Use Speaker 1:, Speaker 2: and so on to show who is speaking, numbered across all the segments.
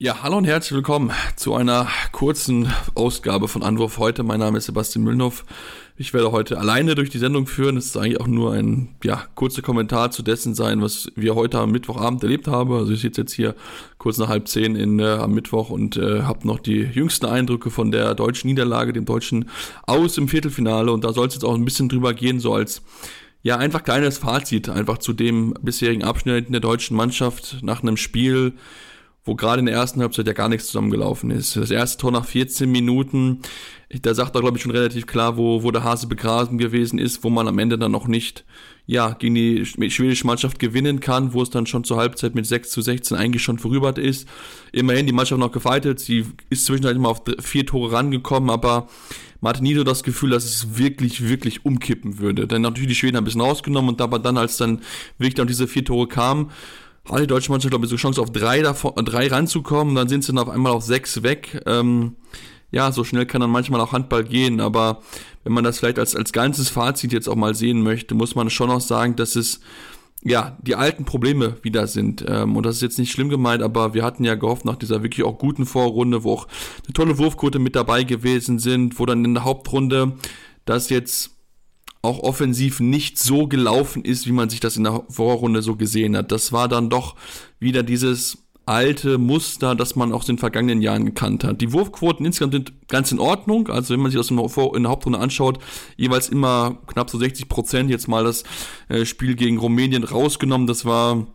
Speaker 1: Ja, hallo und herzlich willkommen zu einer kurzen Ausgabe von Anwurf heute. Mein Name ist Sebastian Müllnow. Ich werde heute alleine durch die Sendung führen. Es ist eigentlich auch nur ein ja, kurzer Kommentar zu dessen sein, was wir heute am Mittwochabend erlebt haben. Also ich sitze jetzt hier kurz nach halb zehn in, äh, am Mittwoch und äh, habe noch die jüngsten Eindrücke von der deutschen Niederlage, dem deutschen Aus im Viertelfinale. Und da soll es jetzt auch ein bisschen drüber gehen, so als ja, einfach kleines Fazit, einfach zu dem bisherigen Abschnitt der deutschen Mannschaft nach einem Spiel, wo gerade in der ersten Halbzeit ja gar nichts zusammengelaufen ist. Das erste Tor nach 14 Minuten, da sagt er, glaube ich, schon relativ klar, wo, wo der Hase begraben gewesen ist, wo man am Ende dann noch nicht ja, gegen die schwedische Mannschaft gewinnen kann, wo es dann schon zur Halbzeit mit 6 zu 16 eigentlich schon vorüber ist. Immerhin die Mannschaft noch gefeitet, sie ist zwischendurch mal auf vier Tore rangekommen, aber man hatte nie so das Gefühl, dass es wirklich, wirklich umkippen würde. Denn natürlich die Schweden ein bisschen rausgenommen und aber dann, als dann wirklich dann diese vier Tore kamen, hatte die deutsche Mannschaft, glaube ich, so Chance auf drei, davon, drei ranzukommen. Dann sind sie dann auf einmal auf sechs weg. Ähm, ja, so schnell kann dann manchmal auch Handball gehen, aber wenn man das vielleicht als, als ganzes Fazit jetzt auch mal sehen möchte, muss man schon auch sagen, dass es ja, die alten Probleme wieder sind. Ähm, und das ist jetzt nicht schlimm gemeint, aber wir hatten ja gehofft, nach dieser wirklich auch guten Vorrunde, wo auch eine tolle Wurfquote mit dabei gewesen sind, wo dann in der Hauptrunde das jetzt auch offensiv nicht so gelaufen ist, wie man sich das in der Vorrunde so gesehen hat. Das war dann doch wieder dieses alte Muster, das man aus den vergangenen Jahren gekannt hat. Die Wurfquoten insgesamt sind ganz in Ordnung. Also wenn man sich das in der Hauptrunde anschaut, jeweils immer knapp so 60 Prozent. Jetzt mal das äh, Spiel gegen Rumänien rausgenommen. Das war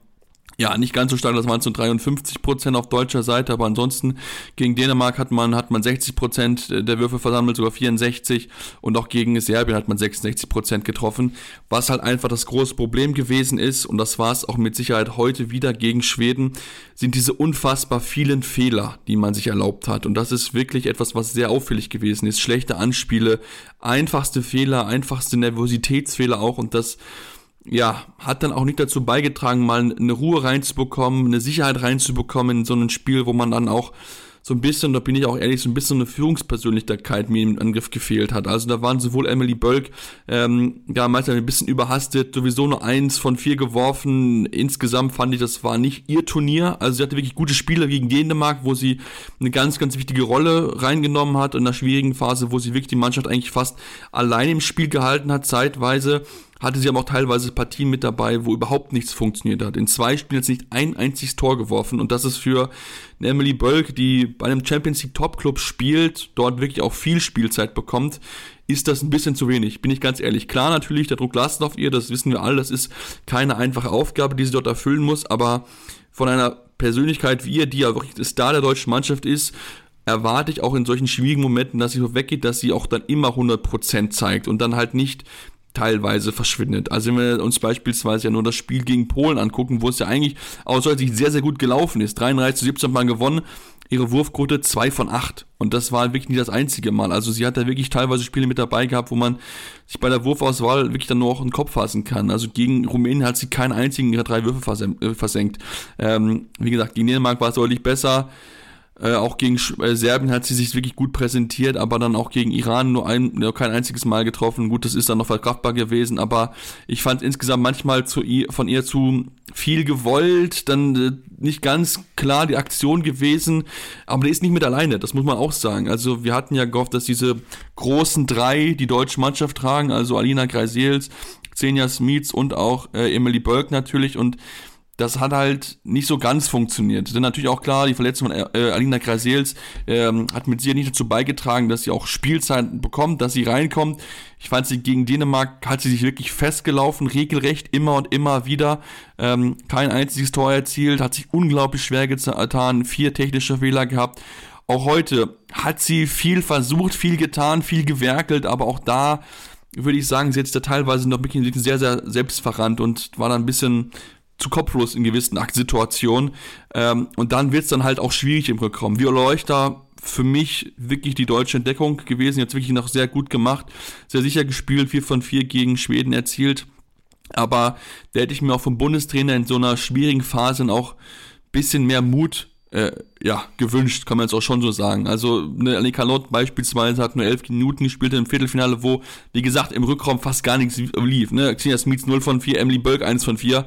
Speaker 1: ja, nicht ganz so stark, das waren so 53 Prozent auf deutscher Seite, aber ansonsten gegen Dänemark hat man, hat man 60 Prozent der Würfe versammelt, sogar 64 und auch gegen Serbien hat man 66 Prozent getroffen, was halt einfach das große Problem gewesen ist und das war es auch mit Sicherheit heute wieder gegen Schweden, sind diese unfassbar vielen Fehler, die man sich erlaubt hat. Und das ist wirklich etwas, was sehr auffällig gewesen ist, schlechte Anspiele, einfachste Fehler, einfachste Nervositätsfehler auch und das ja, hat dann auch nicht dazu beigetragen, mal eine Ruhe reinzubekommen, eine Sicherheit reinzubekommen in so ein Spiel, wo man dann auch so ein bisschen, da bin ich auch ehrlich, so ein bisschen eine Führungspersönlichkeit mir im Angriff gefehlt hat. Also da waren sowohl Emily Bölk, ähm, ja, meistens ein bisschen überhastet, sowieso nur eins von vier geworfen. Insgesamt fand ich, das war nicht ihr Turnier. Also sie hatte wirklich gute Spiele gegen Dänemark, wo sie eine ganz, ganz wichtige Rolle reingenommen hat in einer schwierigen Phase, wo sie wirklich die Mannschaft eigentlich fast allein im Spiel gehalten hat, zeitweise hatte sie aber auch teilweise Partien mit dabei, wo überhaupt nichts funktioniert hat. In zwei Spielen jetzt nicht ein einziges Tor geworfen und das ist für Emily Bölk, die bei einem Champions League Top Club spielt, dort wirklich auch viel Spielzeit bekommt, ist das ein bisschen zu wenig, bin ich ganz ehrlich. Klar natürlich, der Druck lastet auf ihr, das wissen wir alle, das ist keine einfache Aufgabe, die sie dort erfüllen muss, aber von einer Persönlichkeit wie ihr, die ja wirklich der Star der deutschen Mannschaft ist, erwarte ich auch in solchen schwierigen Momenten, dass sie so weggeht, dass sie auch dann immer 100% zeigt und dann halt nicht teilweise verschwindet. Also wenn wir uns beispielsweise ja nur das Spiel gegen Polen angucken, wo es ja eigentlich aus heutiger Sicht sehr, sehr gut gelaufen ist. 33 zu 17 Mal gewonnen, ihre Wurfquote 2 von 8. Und das war wirklich nicht das einzige Mal. Also sie hat da wirklich teilweise Spiele mit dabei gehabt, wo man sich bei der Wurfauswahl wirklich dann nur auch den Kopf fassen kann. Also gegen Rumänien hat sie keinen einzigen ihrer drei Würfe äh, versenkt. Ähm, wie gesagt, gegen Dänemark war es deutlich besser. Äh, auch gegen äh, Serbien hat sie sich wirklich gut präsentiert, aber dann auch gegen Iran nur, ein, nur kein einziges Mal getroffen. Gut, das ist dann noch verkraftbar gewesen, aber ich fand insgesamt manchmal zu, von ihr zu viel gewollt, dann äh, nicht ganz klar die Aktion gewesen, aber die ist nicht mit alleine, das muss man auch sagen. Also wir hatten ja gehofft, dass diese großen drei die deutsche Mannschaft tragen, also Alina Greisels, Xenia Smits und auch äh, Emily Bölk natürlich und das hat halt nicht so ganz funktioniert. Denn natürlich auch klar, die Verletzung von äh, Alina Grasels ähm, hat mit sie nicht dazu beigetragen, dass sie auch Spielzeit bekommt, dass sie reinkommt. Ich fand sie gegen Dänemark hat sie sich wirklich festgelaufen, regelrecht immer und immer wieder. Ähm, kein einziges Tor erzielt, hat sich unglaublich schwer getan, vier technische Fehler gehabt. Auch heute hat sie viel versucht, viel getan, viel gewerkelt, aber auch da würde ich sagen, sie hat sich da teilweise noch wirklich sehr, sehr selbstverrannt und war da ein bisschen zu kopflos in gewissen Situationen. Ähm, und dann wird es dann halt auch schwierig im Rückkommen. Viola Leuchter für mich wirklich die deutsche Entdeckung gewesen, jetzt wirklich noch sehr gut gemacht, sehr sicher gespielt, 4 von 4 gegen Schweden erzielt. Aber da hätte ich mir auch vom Bundestrainer in so einer schwierigen Phase auch ein bisschen mehr Mut äh, ja, gewünscht, kann man jetzt auch schon so sagen. Also eine Annika Lott beispielsweise hat nur elf Minuten gespielt im Viertelfinale, wo, wie gesagt, im Rückraum fast gar nichts lief. Ne? Xenia Smith 0 von 4, Emily Bölk 1 von 4.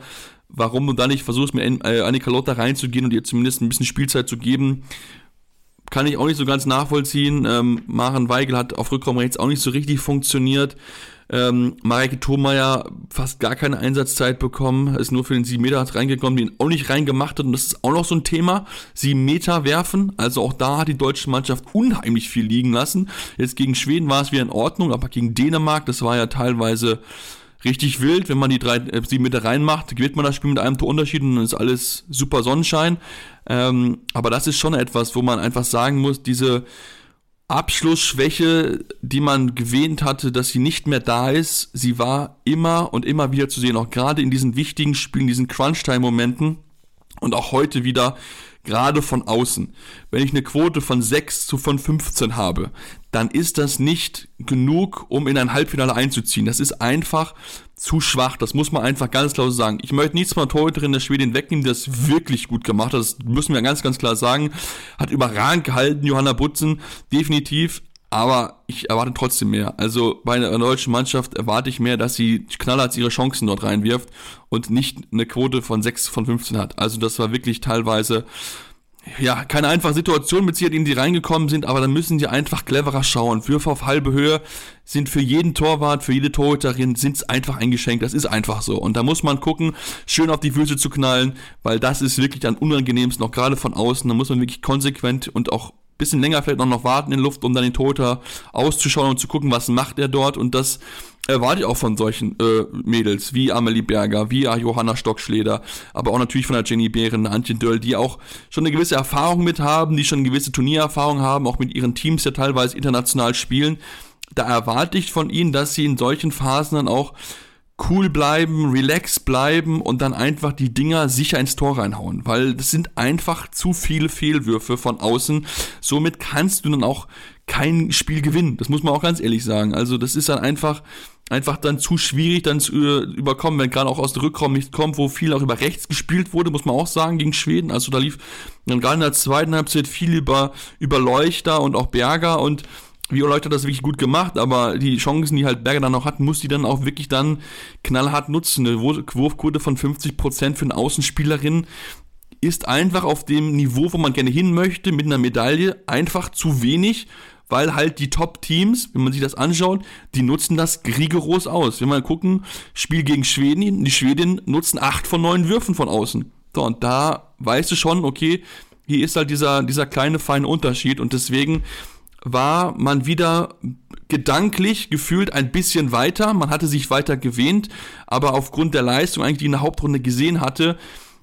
Speaker 1: Warum du da nicht versuchst, mit äh, Annika Lott da reinzugehen und ihr zumindest ein bisschen Spielzeit zu geben, kann ich auch nicht so ganz nachvollziehen. Ähm, Maren Weigel hat auf Rückraum rechts auch nicht so richtig funktioniert. Ähm, Marek Thomeier fast gar keine Einsatzzeit bekommen, ist nur für den 7 Meter reingekommen, den auch nicht reingemacht hat und das ist auch noch so ein Thema. 7 Meter werfen, also auch da hat die deutsche Mannschaft unheimlich viel liegen lassen. Jetzt gegen Schweden war es wieder in Ordnung, aber gegen Dänemark, das war ja teilweise richtig wild. Wenn man die drei, äh, sieben Meter reinmacht, gewinnt man das Spiel mit einem Torunterschied und dann ist alles super Sonnenschein. Ähm, aber das ist schon etwas, wo man einfach sagen muss, diese Abschlussschwäche, die man gewähnt hatte, dass sie nicht mehr da ist, sie war immer und immer wieder zu sehen, auch gerade in diesen wichtigen Spielen, diesen Crunch-Time-Momenten und auch heute wieder gerade von außen. Wenn ich eine Quote von 6 zu von 15 habe, dann ist das nicht genug, um in ein Halbfinale einzuziehen. Das ist einfach zu schwach. Das muss man einfach ganz klar sagen. Ich möchte nichts von Torhüterin der Schwedin wegnehmen, die das wirklich gut gemacht hat. Das müssen wir ganz, ganz klar sagen. Hat überragend gehalten, Johanna Butzen. Definitiv. Aber ich erwarte trotzdem mehr. Also bei einer deutschen Mannschaft erwarte ich mehr, dass sie knallhart ihre Chancen dort reinwirft und nicht eine Quote von 6 von 15 hat. Also das war wirklich teilweise ja, keine einfache Situation mit Sicherheit, in die reingekommen sind, aber dann müssen sie einfach cleverer schauen. Würfe auf halbe Höhe sind für jeden Torwart, für jede Torhüterin, sind es einfach ein Geschenk. Das ist einfach so. Und da muss man gucken, schön auf die Füße zu knallen, weil das ist wirklich dann unangenehmsten, auch gerade von außen. Da muss man wirklich konsequent und auch bisschen länger vielleicht noch, noch warten in Luft, um dann den Torhüter auszuschauen und zu gucken, was macht er dort. Und das erwarte ich auch von solchen äh, Mädels wie Amelie Berger, wie Johanna Stockschleder, aber auch natürlich von der Jenny Behren, Antje Döll, die auch schon eine gewisse Erfahrung mit haben, die schon eine gewisse Turniererfahrung haben, auch mit ihren Teams ja teilweise international spielen. Da erwarte ich von ihnen, dass sie in solchen Phasen dann auch cool bleiben, relax bleiben und dann einfach die Dinger sicher ins Tor reinhauen, weil das sind einfach zu viele Fehlwürfe von außen. Somit kannst du dann auch kein Spiel gewinnen. Das muss man auch ganz ehrlich sagen. Also das ist dann einfach einfach dann zu schwierig dann zu überkommen, wenn gerade auch aus der Rückraum nicht kommt, wo viel auch über rechts gespielt wurde, muss man auch sagen, gegen Schweden. Also da lief dann gerade in der zweiten Halbzeit viel über, über Leuchter und auch Berger und Viola hat das wirklich gut gemacht, aber die Chancen, die halt Berger dann noch hat, muss die dann auch wirklich dann knallhart nutzen. Eine Wurfquote von 50% für eine Außenspielerin ist einfach auf dem Niveau, wo man gerne hin möchte, mit einer Medaille, einfach zu wenig, weil halt die Top-Teams, wenn man sich das anschaut, die nutzen das rigoros aus. Wenn wir gucken, Spiel gegen Schweden, die Schwedinnen nutzen acht von neun Würfen von außen. So, und da weißt du schon, okay, hier ist halt dieser, dieser kleine feine Unterschied und deswegen war man wieder gedanklich gefühlt ein bisschen weiter. Man hatte sich weiter gewähnt, aber aufgrund der Leistung, eigentlich die in der Hauptrunde gesehen hatte,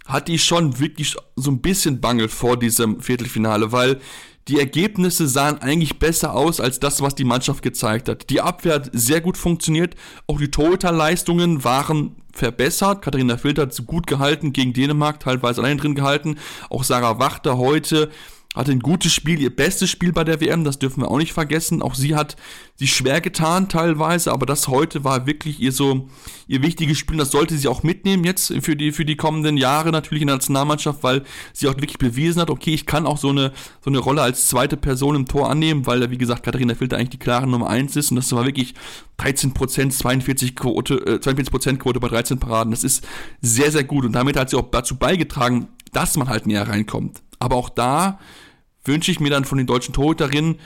Speaker 1: hatte ich schon wirklich so ein bisschen Bangel vor diesem Viertelfinale, weil die Ergebnisse sahen eigentlich besser aus als das, was die Mannschaft gezeigt hat. Die Abwehr hat sehr gut funktioniert, auch die Torhüterleistungen waren verbessert. Katharina Filter hat gut gehalten gegen Dänemark, teilweise allein drin gehalten. Auch Sarah Wachter heute hatte ein gutes Spiel, ihr bestes Spiel bei der WM, das dürfen wir auch nicht vergessen. Auch sie hat sich schwer getan teilweise, aber das heute war wirklich ihr so ihr wichtiges Spiel. Das sollte sie auch mitnehmen jetzt für die für die kommenden Jahre natürlich in der Nationalmannschaft, weil sie auch wirklich bewiesen hat, okay, ich kann auch so eine so eine Rolle als zweite Person im Tor annehmen, weil wie gesagt Katharina Filter eigentlich die klare Nummer eins ist und das war wirklich 13 42 Quote, äh, 42% Quote bei 13 Paraden. Das ist sehr sehr gut und damit hat sie auch dazu beigetragen, dass man halt näher reinkommt. Aber auch da wünsche ich mir dann von den deutschen Torhüterinnen,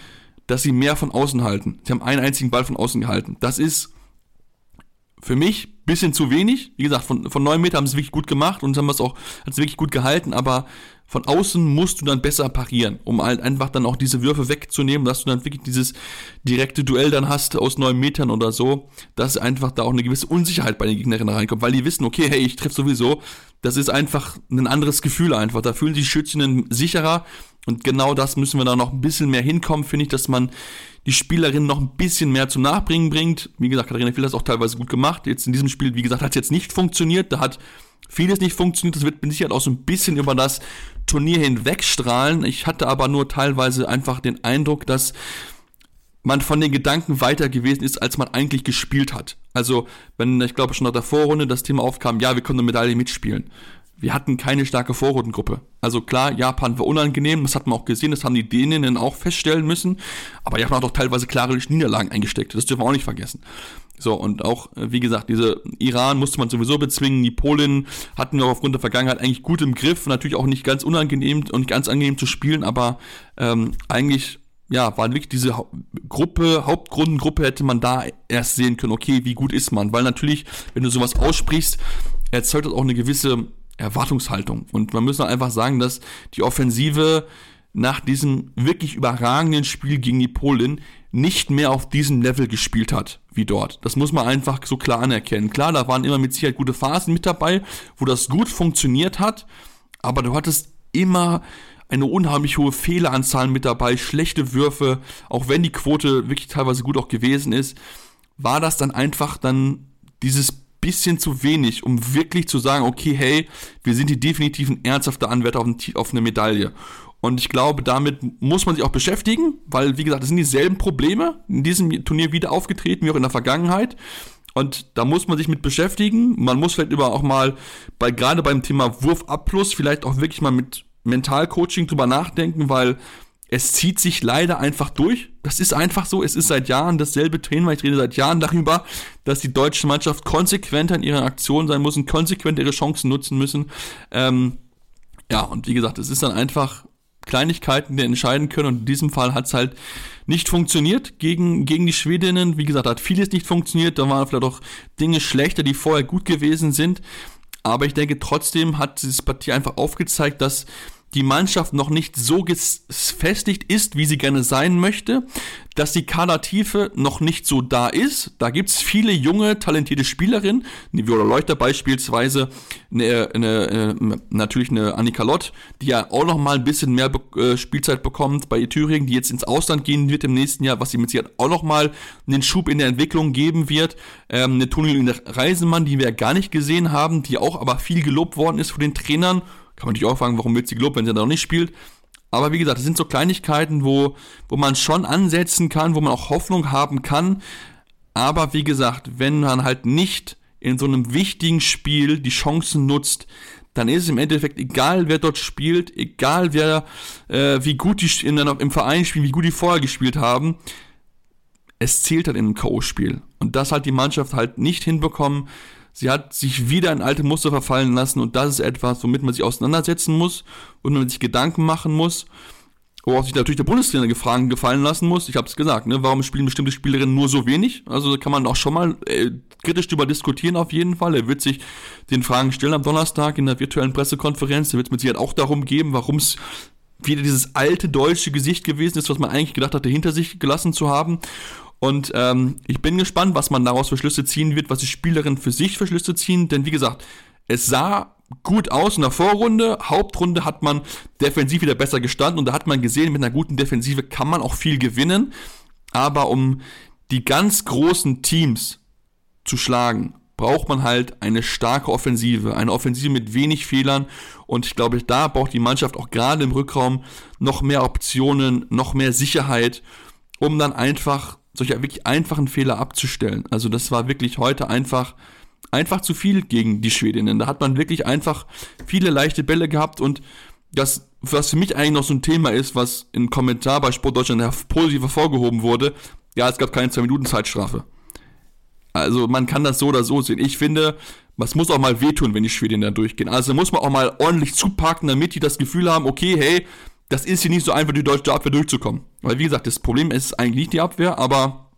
Speaker 1: dass sie mehr von außen halten. Sie haben einen einzigen Ball von außen gehalten. Das ist für mich bisschen zu wenig. Wie gesagt, von, von 9 Meter haben sie es wirklich gut gemacht und haben es auch, hat es wirklich gut gehalten, aber von außen musst du dann besser parieren, um halt einfach dann auch diese Würfe wegzunehmen, dass du dann wirklich dieses direkte Duell dann hast aus 9 Metern oder so, dass einfach da auch eine gewisse Unsicherheit bei den Gegnerinnen reinkommt, weil die wissen, okay, hey, ich treffe sowieso, das ist einfach ein anderes Gefühl einfach. Da fühlen sich Schützinnen sicherer und genau das müssen wir da noch ein bisschen mehr hinkommen, finde ich, dass man die Spielerin noch ein bisschen mehr zum Nachbringen bringt. Wie gesagt, Katharina Phil hat das auch teilweise gut gemacht. Jetzt in diesem Spiel, wie gesagt, hat es jetzt nicht funktioniert. Da hat vieles nicht funktioniert. Das wird mit Sicherheit auch so ein bisschen über das Turnier hinwegstrahlen. Ich hatte aber nur teilweise einfach den Eindruck, dass man von den Gedanken weiter gewesen ist, als man eigentlich gespielt hat. Also, wenn, ich glaube, schon nach der Vorrunde das Thema aufkam, ja, wir können eine Medaille mitspielen wir hatten keine starke Vorrundengruppe. Also klar, Japan war unangenehm, das hat man auch gesehen, das haben die Däninnen auch feststellen müssen. Aber Japan hat auch teilweise klare Niederlagen eingesteckt. Das dürfen wir auch nicht vergessen. So, und auch, äh, wie gesagt, diese Iran musste man sowieso bezwingen. Die Polen hatten wir aufgrund der Vergangenheit eigentlich gut im Griff. Natürlich auch nicht ganz unangenehm und ganz angenehm zu spielen, aber ähm, eigentlich ja, war wirklich diese Gruppe, Hauptgrundengruppe hätte man da erst sehen können, okay, wie gut ist man? Weil natürlich, wenn du sowas aussprichst, erzeugt das auch eine gewisse Erwartungshaltung. Und man muss einfach sagen, dass die Offensive nach diesem wirklich überragenden Spiel gegen die Polen nicht mehr auf diesem Level gespielt hat wie dort. Das muss man einfach so klar anerkennen. Klar, da waren immer mit Sicherheit gute Phasen mit dabei, wo das gut funktioniert hat, aber du hattest immer eine unheimlich hohe Fehleranzahl mit dabei, schlechte Würfe, auch wenn die Quote wirklich teilweise gut auch gewesen ist, war das dann einfach dann dieses bisschen zu wenig, um wirklich zu sagen, okay, hey, wir sind die definitiven ernsthafte Anwärter auf, auf eine Medaille. Und ich glaube, damit muss man sich auch beschäftigen, weil, wie gesagt, das sind dieselben Probleme in diesem Turnier wieder aufgetreten, wie auch in der Vergangenheit. Und da muss man sich mit beschäftigen. Man muss vielleicht über auch mal bei, gerade beim Thema Wurfabplus vielleicht auch wirklich mal mit Mentalcoaching drüber nachdenken, weil es zieht sich leider einfach durch. Das ist einfach so. Es ist seit Jahren dasselbe Thema. Ich rede seit Jahren darüber, dass die deutsche Mannschaft konsequenter in ihren Aktionen sein muss und konsequent ihre Chancen nutzen müssen. Ähm, ja, und wie gesagt, es ist dann einfach Kleinigkeiten, die entscheiden können. Und in diesem Fall hat es halt nicht funktioniert gegen, gegen die Schwedinnen. Wie gesagt, hat vieles nicht funktioniert. Da waren vielleicht auch Dinge schlechter, die vorher gut gewesen sind. Aber ich denke, trotzdem hat dieses Partie einfach aufgezeigt, dass die Mannschaft noch nicht so gefestigt ist, wie sie gerne sein möchte, dass die Kadertiefe noch nicht so da ist. Da gibt's viele junge, talentierte Spielerinnen, wie Viola Leuchter beispielsweise, eine, eine, eine, natürlich eine Annika Lott, die ja auch noch mal ein bisschen mehr äh, Spielzeit bekommt bei Thüringen, die jetzt ins Ausland gehen wird im nächsten Jahr, was sie mit Sicherheit auch noch mal einen Schub in der Entwicklung geben wird. Ähm, eine Tunnel Reisemann, die wir ja gar nicht gesehen haben, die auch aber viel gelobt worden ist von den Trainern kann man natürlich auch fragen, warum wird sie gelobt, wenn sie da noch nicht spielt. Aber wie gesagt, das sind so Kleinigkeiten, wo, wo man schon ansetzen kann, wo man auch Hoffnung haben kann. Aber wie gesagt, wenn man halt nicht in so einem wichtigen Spiel die Chancen nutzt, dann ist es im Endeffekt egal, wer dort spielt, egal wer, äh, wie gut die in, im Verein spielen, wie gut die vorher gespielt haben. Es zählt halt in einem K.O.-Spiel. Und das hat die Mannschaft halt nicht hinbekommen. Sie hat sich wieder in alte Muster verfallen lassen und das ist etwas, womit man sich auseinandersetzen muss und man sich Gedanken machen muss. Worauf sich natürlich der Bundestrainer gefragen, gefallen lassen muss. Ich habe es gesagt, ne? warum spielen bestimmte Spielerinnen nur so wenig? Also kann man auch schon mal äh, kritisch darüber diskutieren auf jeden Fall. Er wird sich den Fragen stellen am Donnerstag in der virtuellen Pressekonferenz. Da wird es mit Sicherheit auch darum geben, warum es wieder dieses alte deutsche Gesicht gewesen ist, was man eigentlich gedacht hatte, hinter sich gelassen zu haben. Und ähm, ich bin gespannt, was man daraus für Schlüsse ziehen wird, was die Spielerinnen für sich für Schlüsse ziehen. Denn wie gesagt, es sah gut aus in der Vorrunde. Hauptrunde hat man defensiv wieder besser gestanden und da hat man gesehen, mit einer guten Defensive kann man auch viel gewinnen. Aber um die ganz großen Teams zu schlagen, braucht man halt eine starke Offensive, eine Offensive mit wenig Fehlern und ich glaube, da braucht die Mannschaft auch gerade im Rückraum noch mehr Optionen, noch mehr Sicherheit, um dann einfach solche wirklich einfachen Fehler abzustellen. Also das war wirklich heute einfach, einfach zu viel gegen die Schwedinnen. Da hat man wirklich einfach viele leichte Bälle gehabt und das, was für mich eigentlich noch so ein Thema ist, was im Kommentar bei Sportdeutschland positiv hervorgehoben wurde, ja, es gab keine 2-Minuten-Zeitstrafe. Also man kann das so oder so sehen. Ich finde, es muss auch mal wehtun, wenn die Schwedinnen da durchgehen. Also muss man auch mal ordentlich zupacken, damit die das Gefühl haben, okay, hey, das ist hier nicht so einfach, die deutsche Abwehr durchzukommen. Weil, wie gesagt, das Problem ist eigentlich nicht die Abwehr, aber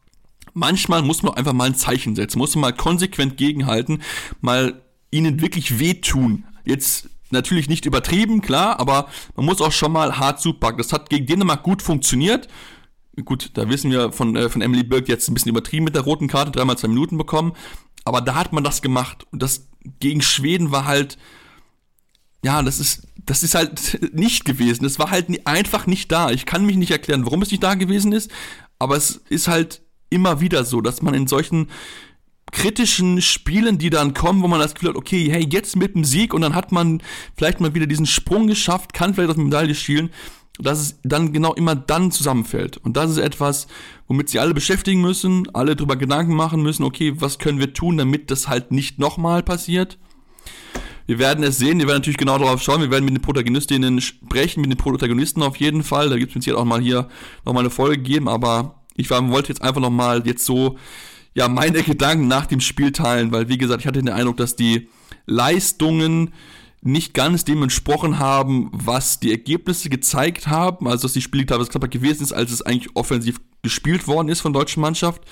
Speaker 1: manchmal muss man einfach mal ein Zeichen setzen, muss man mal konsequent gegenhalten, mal ihnen wirklich wehtun. Jetzt natürlich nicht übertrieben, klar, aber man muss auch schon mal hart zupacken. Das hat gegen Dänemark gut funktioniert. Gut, da wissen wir von, äh, von Emily Burke jetzt ein bisschen übertrieben mit der roten Karte, dreimal zwei Minuten bekommen. Aber da hat man das gemacht. Und das gegen Schweden war halt, ja, das ist, das ist halt nicht gewesen. Das war halt einfach nicht da. Ich kann mich nicht erklären, warum es nicht da gewesen ist, aber es ist halt immer wieder so, dass man in solchen kritischen Spielen, die dann kommen, wo man das Gefühl hat, okay, hey, jetzt mit dem Sieg und dann hat man vielleicht mal wieder diesen Sprung geschafft, kann vielleicht auf die Medaille schielen, dass es dann genau immer dann zusammenfällt. Und das ist etwas, womit sie alle beschäftigen müssen, alle drüber Gedanken machen müssen, okay, was können wir tun, damit das halt nicht nochmal passiert. Wir werden es sehen, wir werden natürlich genau darauf schauen, wir werden mit den Protagonistinnen sprechen, mit den Protagonisten auf jeden Fall. Da gibt es Sicherheit auch mal hier nochmal eine Folge geben, aber ich wollte jetzt einfach nochmal jetzt so, ja, meine Gedanken nach dem Spiel teilen, weil wie gesagt, ich hatte den Eindruck, dass die Leistungen nicht ganz dem entsprochen haben, was die Ergebnisse gezeigt haben, also dass die Spiele teilweise knapper gewesen ist, als es eigentlich offensiv gespielt worden ist von der deutschen Mannschaft.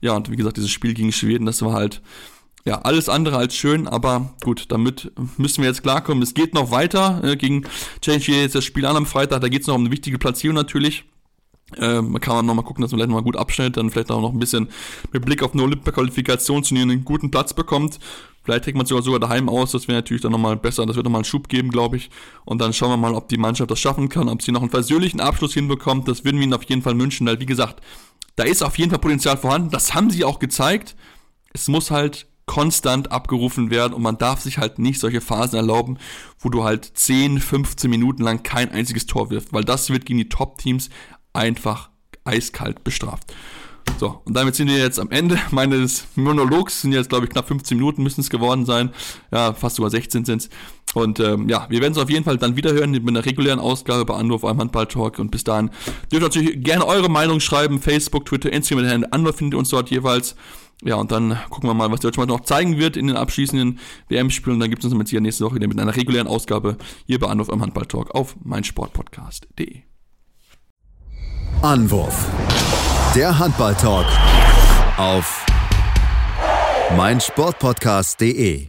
Speaker 1: Ja, und wie gesagt, dieses Spiel gegen Schweden, das war halt, ja, alles andere als schön, aber gut, damit müssen wir jetzt klarkommen. Es geht noch weiter äh, gegen Change jetzt das Spiel an am Freitag, da geht es noch um eine wichtige Platzierung natürlich. Äh, man kann man nochmal gucken, dass man vielleicht nochmal gut abschneidet, dann vielleicht auch noch ein bisschen mit Blick auf eine Olympia-Qualifikation zu einen guten Platz bekommt. Vielleicht trägt man sogar, sogar daheim aus, das wäre natürlich dann nochmal besser, das wird nochmal einen Schub geben, glaube ich. Und dann schauen wir mal, ob die Mannschaft das schaffen kann, ob sie noch einen persönlichen Abschluss hinbekommt. Das würden wir ihnen auf jeden Fall wünschen, weil wie gesagt, da ist auf jeden Fall Potenzial vorhanden. Das haben sie auch gezeigt. Es muss halt konstant abgerufen werden und man darf sich halt nicht solche Phasen erlauben, wo du halt 10, 15 Minuten lang kein einziges Tor wirft, weil das wird gegen die Top-Teams einfach eiskalt bestraft. So, und damit sind wir jetzt am Ende meines Monologs. Sind jetzt, glaube ich, knapp 15 Minuten müssen es geworden sein. Ja, fast sogar 16 sind es. Und ähm, ja, wir werden es auf jeden Fall dann wieder hören mit einer regulären Ausgabe bei Anruf einem Handball-Talk. Und bis dahin dürft ihr natürlich gerne eure Meinung schreiben. Facebook, Twitter, Instagram, mit Herrn Anruf findet ihr uns dort jeweils. Ja, und dann gucken wir mal, was Deutschland noch zeigen wird in den abschließenden WM-Spielen. Und dann gibt es uns mit nächste Woche wieder mit einer regulären Ausgabe hier bei Anruf am Handball-Talk auf meinsportpodcast.de.
Speaker 2: Anwurf. Der Handball-Talk auf meinsportpodcast.de.